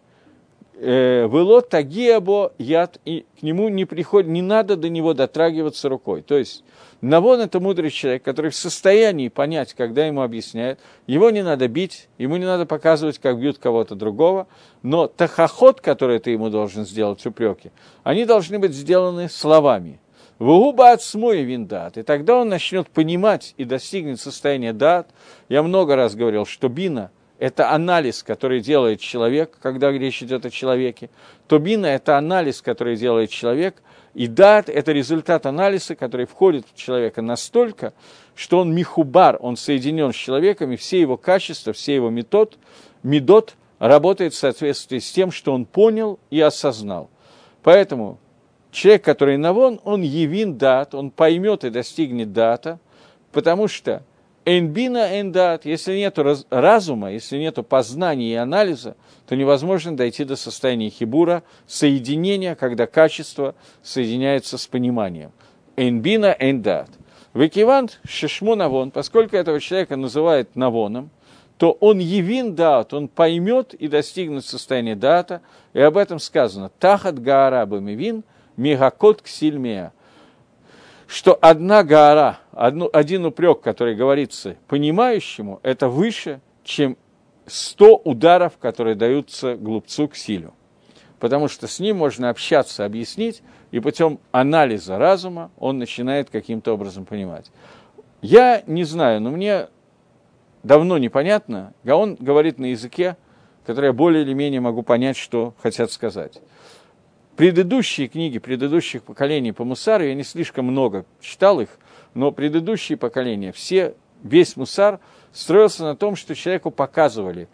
Вело тагиабо яд, и к нему не приходит, не надо до него дотрагиваться рукой. То есть Навон – это мудрый человек, который в состоянии понять, когда ему объясняют. Его не надо бить, ему не надо показывать, как бьют кого-то другого. Но тахоход, который ты ему должен сделать, упреки, они должны быть сделаны словами. Вугуба от смой виндат. И тогда он начнет понимать и достигнет состояния дат. Я много раз говорил, что бина – это анализ, который делает человек, когда речь идет о человеке. То бина – это анализ, который делает человек – и дат – это результат анализа, который входит в человека настолько, что он михубар, он соединен с человеком, и все его качества, все его метод, медот работает в соответствии с тем, что он понял и осознал. Поэтому человек, который навон, он явин дат, он поймет и достигнет дата, потому что Энбина эндат, если нет разума, если нет познания и анализа, то невозможно дойти до состояния хибура, соединения, когда качество соединяется с пониманием. Энбина эндат. Викивант шишму навон, поскольку этого человека называют навоном, то он явин дат, он поймет и достигнет состояния дата, и об этом сказано. Тахат гаараба мивин, мегакот ксильмея что одна гора, одну, один упрек, который говорится понимающему, это выше, чем сто ударов, которые даются глупцу к силю. Потому что с ним можно общаться, объяснить, и путем анализа разума он начинает каким-то образом понимать. Я не знаю, но мне давно непонятно, он говорит на языке, который я более или менее могу понять, что хотят сказать предыдущие книги предыдущих поколений по Мусару, я не слишком много читал их, но предыдущие поколения, все, весь Мусар строился на том, что человеку показывали,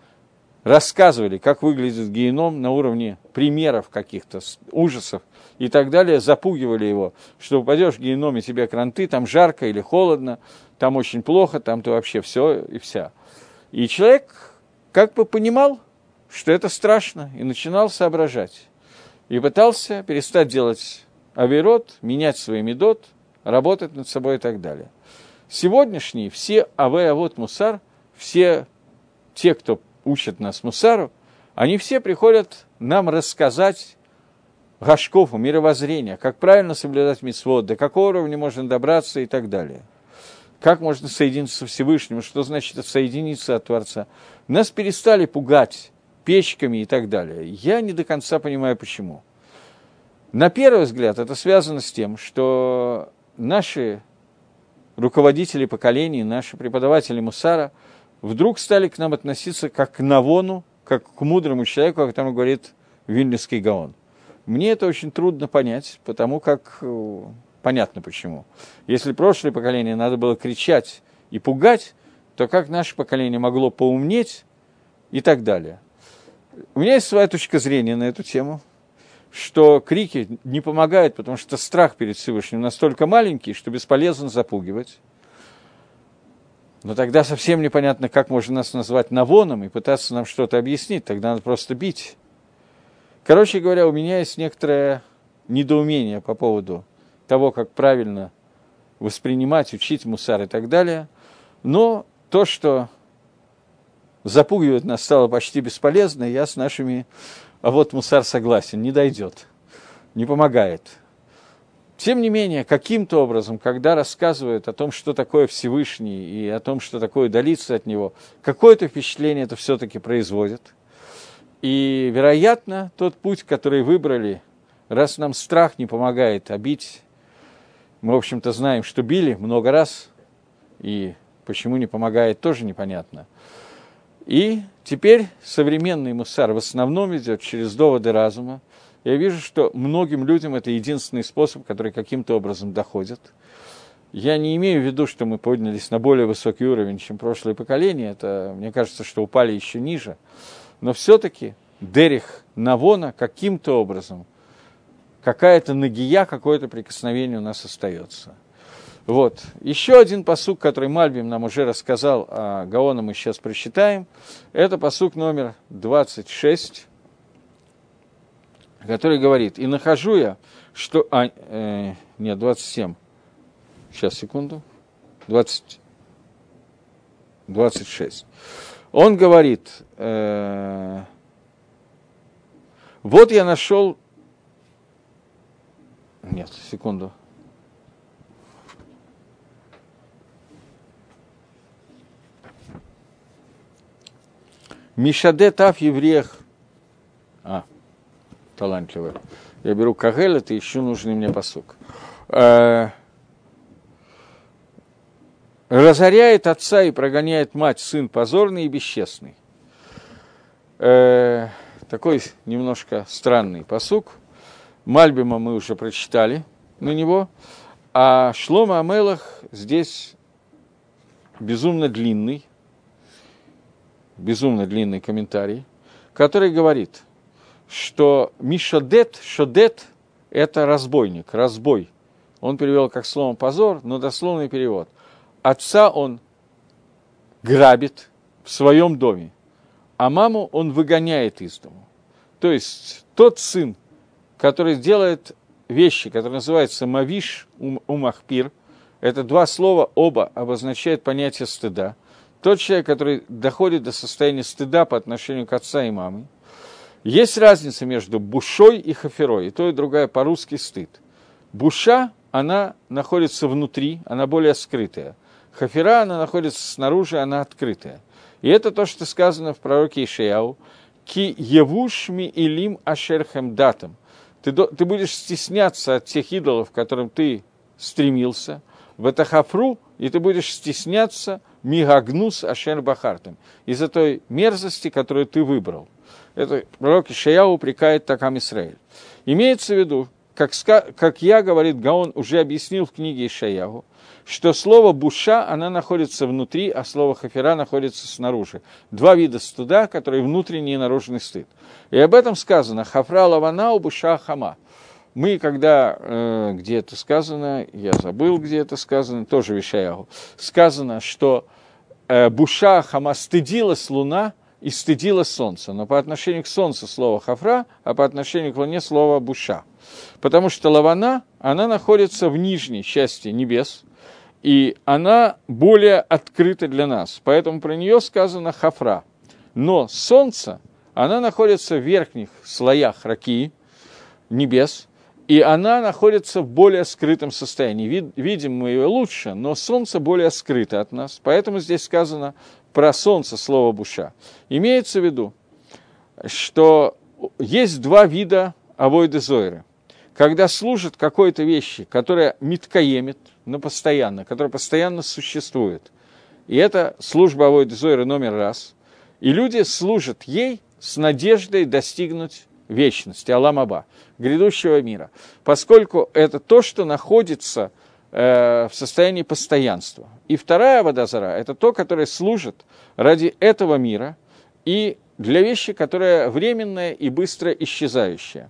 рассказывали, как выглядит геном на уровне примеров каких-то, ужасов и так далее, запугивали его, что упадешь в геноме, тебе кранты, там жарко или холодно, там очень плохо, там ты вообще все и вся. И человек как бы понимал, что это страшно, и начинал соображать и пытался перестать делать авирот, менять свой медот, работать над собой и так далее. Сегодняшние все аве авот мусар, все те, кто учат нас мусару, они все приходят нам рассказать гашков, мировоззрения, как правильно соблюдать митцвот, до какого уровня можно добраться и так далее. Как можно соединиться со Всевышним, что значит отсоединиться от Творца. Нас перестали пугать печками и так далее. Я не до конца понимаю, почему. На первый взгляд это связано с тем, что наши руководители поколений, наши преподаватели Мусара вдруг стали к нам относиться как к Навону, как к мудрому человеку, о котором говорит Вильнюсский Гаон. Мне это очень трудно понять, потому как э, понятно почему. Если прошлое поколение надо было кричать и пугать, то как наше поколение могло поумнеть и так далее. У меня есть своя точка зрения на эту тему, что крики не помогают, потому что страх перед Всевышним настолько маленький, что бесполезно запугивать. Но тогда совсем непонятно, как можно нас назвать навоном и пытаться нам что-то объяснить. Тогда надо просто бить. Короче говоря, у меня есть некоторое недоумение по поводу того, как правильно воспринимать, учить мусар и так далее. Но то, что запугивать нас стало почти бесполезно, я с нашими... А вот мусар согласен, не дойдет, не помогает. Тем не менее, каким-то образом, когда рассказывают о том, что такое Всевышний, и о том, что такое удалиться от него, какое-то впечатление это все-таки производит. И, вероятно, тот путь, который выбрали, раз нам страх не помогает обить, мы, в общем-то, знаем, что били много раз, и почему не помогает, тоже непонятно. И теперь современный мусар в основном идет через доводы разума. Я вижу, что многим людям это единственный способ, который каким-то образом доходит. Я не имею в виду, что мы поднялись на более высокий уровень, чем прошлое поколение. Это, мне кажется, что упали еще ниже. Но все-таки Дерих Навона каким-то образом, какая-то нагия, какое-то прикосновение у нас остается. Вот. Еще один посук, который Мальбим нам уже рассказал, а Гаона мы сейчас прочитаем, это посук номер 26, который говорит, «И нахожу я, что...» а, э, Нет, 27. Сейчас, секунду. 20, 26. Он говорит, э, «Вот я нашел...» Нет, секунду. Мишаде Тав евреях. А, талантливый. Я беру Кагель, это еще нужный мне посук. Э, разоряет отца и прогоняет мать, сын позорный и бесчестный. Э, такой немножко странный посук. Мальбима мы уже прочитали на него, а Шлома Амелах здесь безумно длинный, безумно длинный комментарий, который говорит, что Мишадет, Шодет – это разбойник, разбой. Он перевел как слово «позор», но дословный перевод. Отца он грабит в своем доме, а маму он выгоняет из дома. То есть тот сын, который делает вещи, которые называются «мавиш умахпир», это два слова, оба обозначают понятие стыда – тот человек, который доходит до состояния стыда по отношению к отца и маме, есть разница между бушой и хаферой, и то, и другая по-русски стыд. Буша, она находится внутри, она более скрытая. Хафера, она находится снаружи, она открытая. И это то, что сказано в пророке Ишаяу. Ки евушми илим ашерхем датам. Ты, ты будешь стесняться от тех идолов, к которым ты стремился. В это хафру, и ты будешь стесняться – мигагнус ашер бахартем, из-за той мерзости, которую ты выбрал. Это пророк Ишаяу упрекает Такам Исраиль. Имеется в виду, как, как я, говорит Гаон, уже объяснил в книге Ишаяу, что слово «буша», она находится внутри, а слово «хафера» находится снаружи. Два вида стыда, которые внутренний и наружный стыд. И об этом сказано «хафра лавана у буша хама». Мы, когда, э, где это сказано, я забыл, где это сказано, тоже вещаю, сказано, что э, Буша Хама стыдилась луна и стыдилась солнце. Но по отношению к солнцу слово хафра, а по отношению к луне слово буша. Потому что лавана, она находится в нижней части небес, и она более открыта для нас. Поэтому про нее сказано хафра. Но солнце, она находится в верхних слоях раки, небес, и она находится в более скрытом состоянии. Вид, видим мы ее лучше, но солнце более скрыто от нас. Поэтому здесь сказано про солнце слово буша. Имеется в виду, что есть два вида авойды зойры. Когда служат какой-то вещи, которая миткаемит, но постоянно, которая постоянно существует. И это служба авойды зойры номер раз. И люди служат ей с надеждой достигнуть вечности, Аламаба, грядущего мира, поскольку это то, что находится э, в состоянии постоянства. И вторая водозара – это то, которое служит ради этого мира и для вещи, которая временная и быстро исчезающая.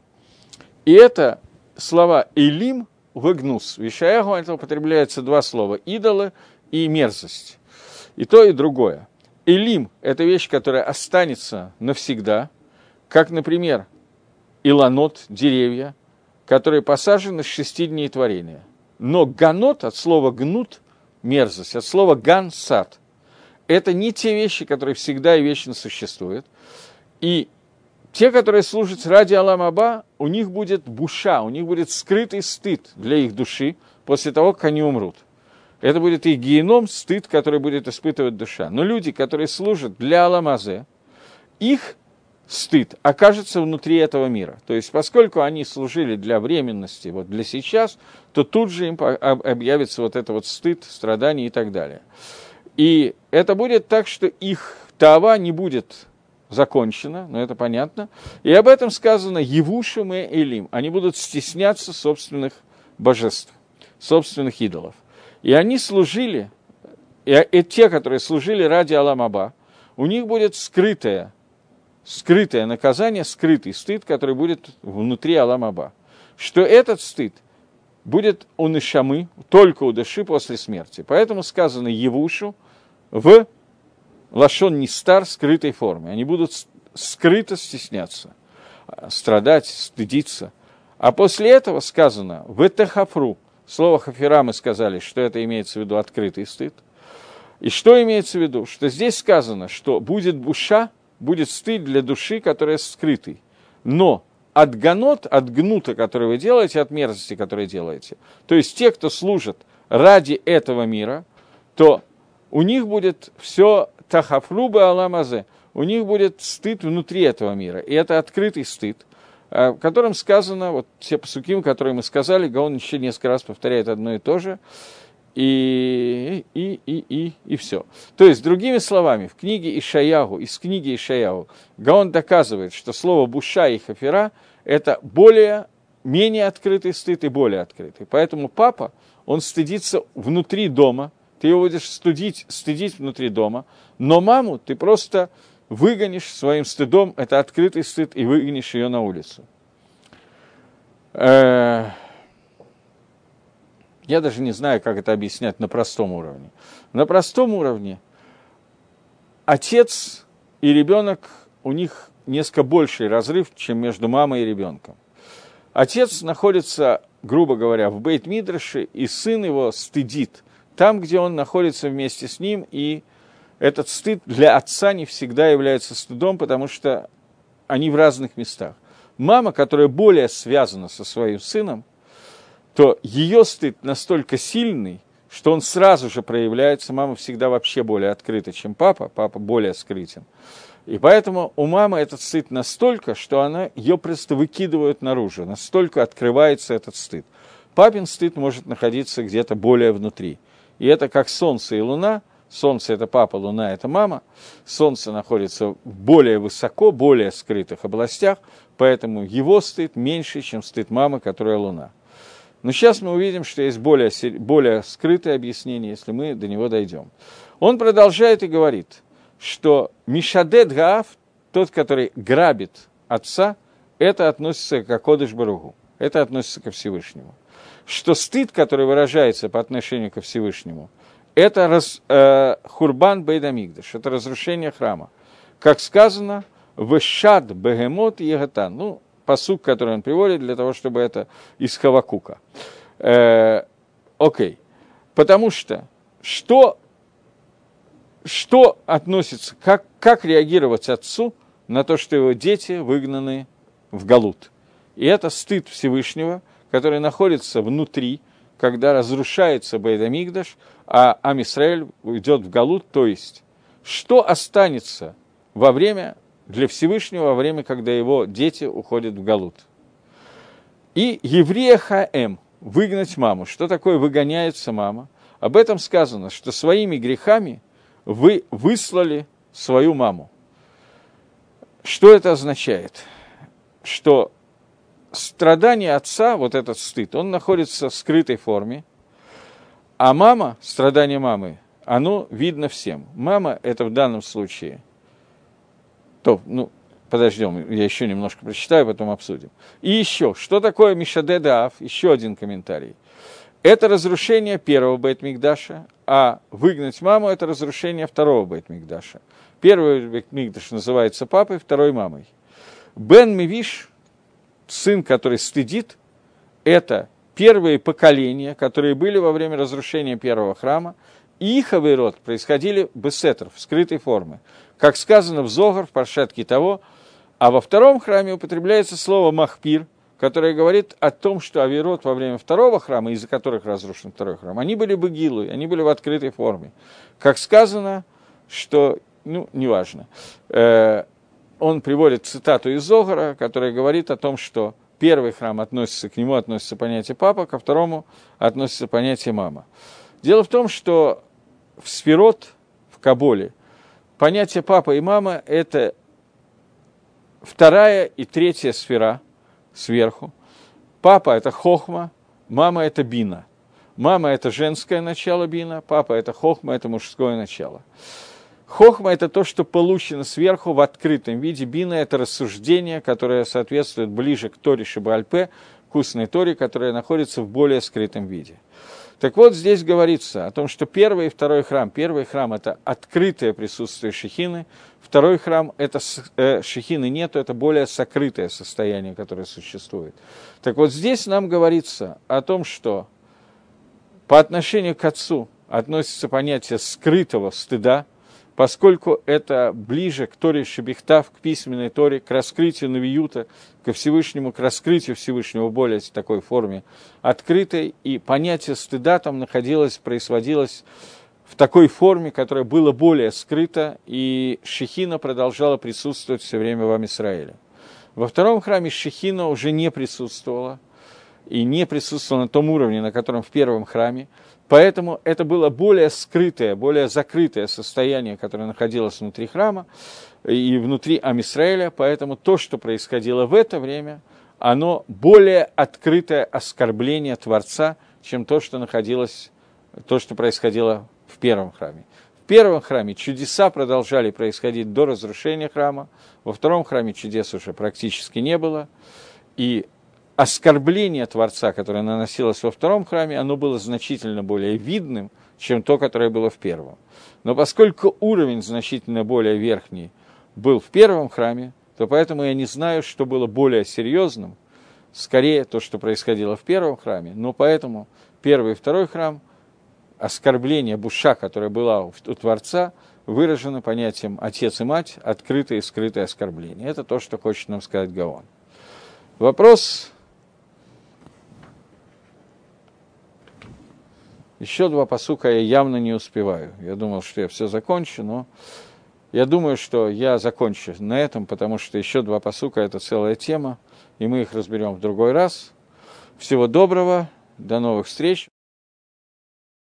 И это слова «элим» в «игнус». В Ишаяху это употребляется два слова – «идолы» и «мерзость». И то, и другое – Элим – это вещь, которая останется навсегда, как, например, иланот, деревья, которые посажены с шести дней творения. Но ганот от слова гнут – мерзость, от слова ган – сад. Это не те вещи, которые всегда и вечно существуют. И те, которые служат ради Аламаба, у них будет буша, у них будет скрытый стыд для их души после того, как они умрут – это будет и геном, стыд, который будет испытывать душа. Но люди, которые служат для Аламазе, их стыд окажется внутри этого мира. То есть, поскольку они служили для временности, вот для сейчас, то тут же им объявится вот это вот стыд, страдания и так далее. И это будет так, что их тава не будет закончена, но это понятно. И об этом сказано Евушим и Элим. Они будут стесняться собственных божеств, собственных идолов. И они служили, и, те, которые служили ради Аламаба, у них будет скрытое, скрытое наказание, скрытый стыд, который будет внутри Аламаба. Что этот стыд будет у Нишамы, только у души после смерти. Поэтому сказано Евушу в Лашон Нистар скрытой форме. Они будут скрыто стесняться, страдать, стыдиться. А после этого сказано в Этахафру, Слово хафира мы сказали, что это имеется в виду открытый стыд. И что имеется в виду? Что здесь сказано, что будет буша, будет стыд для души, которая скрытый. Но от ганот, от гнута, который вы делаете, от мерзости, которые делаете, то есть те, кто служит ради этого мира, то у них будет все тахафруба аламазе, у них будет стыд внутри этого мира. И это открытый стыд. Э, в котором сказано, вот все посуки, которые мы сказали, Гаон еще несколько раз повторяет одно и то же, и, и, и, и, и все. То есть, другими словами, в книге Ишаягу, из книги Ишаягу, Гаон доказывает, что слово «буша» и «хафера» – это более, менее открытый стыд и более открытый. Поэтому папа, он стыдится внутри дома, ты его будешь стыдить, стыдить внутри дома, но маму ты просто выгонишь своим стыдом, это открытый стыд, и выгонишь ее на улицу. Э, я даже не знаю, как это объяснять на простом уровне. На простом уровне отец и ребенок, у них несколько больший разрыв, чем между мамой и ребенком. Отец находится, грубо говоря, в Бейт-Мидраше, и сын его стыдит там, где он находится вместе с ним, и этот стыд для отца не всегда является стыдом, потому что они в разных местах. Мама, которая более связана со своим сыном, то ее стыд настолько сильный, что он сразу же проявляется. Мама всегда вообще более открыта, чем папа, папа более скрытен. И поэтому у мамы этот стыд настолько, что она, ее просто выкидывают наружу, настолько открывается этот стыд. Папин стыд может находиться где-то более внутри. И это как солнце и луна – Солнце – это папа, Луна – это мама. Солнце находится более высоко, более скрытых областях, поэтому его стыд меньше, чем стыд мамы, которая Луна. Но сейчас мы увидим, что есть более, более скрытое объяснение, если мы до него дойдем. Он продолжает и говорит, что Мишадет Гаав, тот, который грабит отца, это относится к Акодыш Баругу, это относится ко Всевышнему. Что стыд, который выражается по отношению ко Всевышнему – это раз, э, Хурбан Бейдамигдаш, это разрушение храма. Как сказано, Вешад Бегемот Егатан. Ну, посук, который он приводит для того, чтобы это из Хавакука. Э, окей. Потому что, что, что относится, как, как реагировать отцу на то, что его дети выгнаны в Галут? И это стыд Всевышнего, который находится внутри, когда разрушается Бейдамигдаш, а Амисраэль уйдет в Галут, то есть, что останется во время для Всевышнего, во время, когда его дети уходят в Галут. И еврея Хаэм, выгнать маму. Что такое выгоняется мама? Об этом сказано, что своими грехами вы выслали свою маму. Что это означает? Что страдание отца, вот этот стыд, он находится в скрытой форме, а мама, страдание мамы, оно видно всем. Мама – это в данном случае, то, ну, подождем, я еще немножко прочитаю, потом обсудим. И еще, что такое Мишадедаав? Еще один комментарий. Это разрушение первого Бейтмикдаша, а выгнать маму – это разрушение второго Бейтмикдаша. Первый Бейтмикдаш называется папой, второй – мамой. Бен Мивиш, сын, который стыдит, это первые поколения, которые были во время разрушения первого храма, и их авирот происходили бесетр, в скрытой форме. Как сказано в Зогар, в Паршатке того, а во втором храме употребляется слово «махпир», которое говорит о том, что авирот во время второго храма, из-за которых разрушен второй храм, они были бы гилы, они были в открытой форме. Как сказано, что, ну, неважно, э, он приводит цитату из Зогара, которая говорит о том, что первый храм относится, к нему относится понятие папа, ко второму относится понятие мама. Дело в том, что в сферот, в Каболе, понятие папа и мама – это вторая и третья сфера сверху. Папа – это хохма, мама – это бина. Мама – это женское начало бина, папа – это хохма, это мужское начало. Хохма – это то, что получено сверху в открытом виде. Бина – это рассуждение, которое соответствует ближе к Торе Шибальпе, к устной Торе, которая находится в более скрытом виде. Так вот, здесь говорится о том, что первый и второй храм. Первый храм – это открытое присутствие Шехины, второй храм – это э, Шехины нету, это более сокрытое состояние, которое существует. Так вот, здесь нам говорится о том, что по отношению к Отцу относится понятие скрытого стыда – поскольку это ближе к Торе Шебехтав, к письменной Торе, к раскрытию Навиюта, ко Всевышнему, к раскрытию Всевышнего в более такой форме открытой, и понятие стыда там находилось, происходилось в такой форме, которая была более скрыта, и Шехина продолжала присутствовать все время в Амисраиле. Во втором храме Шехина уже не присутствовала, и не присутствовала на том уровне, на котором в первом храме, Поэтому это было более скрытое, более закрытое состояние, которое находилось внутри храма и внутри Амисраэля. Поэтому то, что происходило в это время, оно более открытое оскорбление Творца, чем то, что находилось, то, что происходило в первом храме. В первом храме чудеса продолжали происходить до разрушения храма, во втором храме чудес уже практически не было, и оскорбление Творца, которое наносилось во втором храме, оно было значительно более видным, чем то, которое было в первом. Но поскольку уровень значительно более верхний был в первом храме, то поэтому я не знаю, что было более серьезным, скорее то, что происходило в первом храме, но поэтому первый и второй храм, оскорбление буша, которое было у Творца, выражено понятием отец и мать, открытое и скрытое оскорбление. Это то, что хочет нам сказать Гаон. Вопрос Еще два посука я явно не успеваю. Я думал, что я все закончу, но я думаю, что я закончу на этом, потому что еще два посука – это целая тема, и мы их разберем в другой раз. Всего доброго, до новых встреч.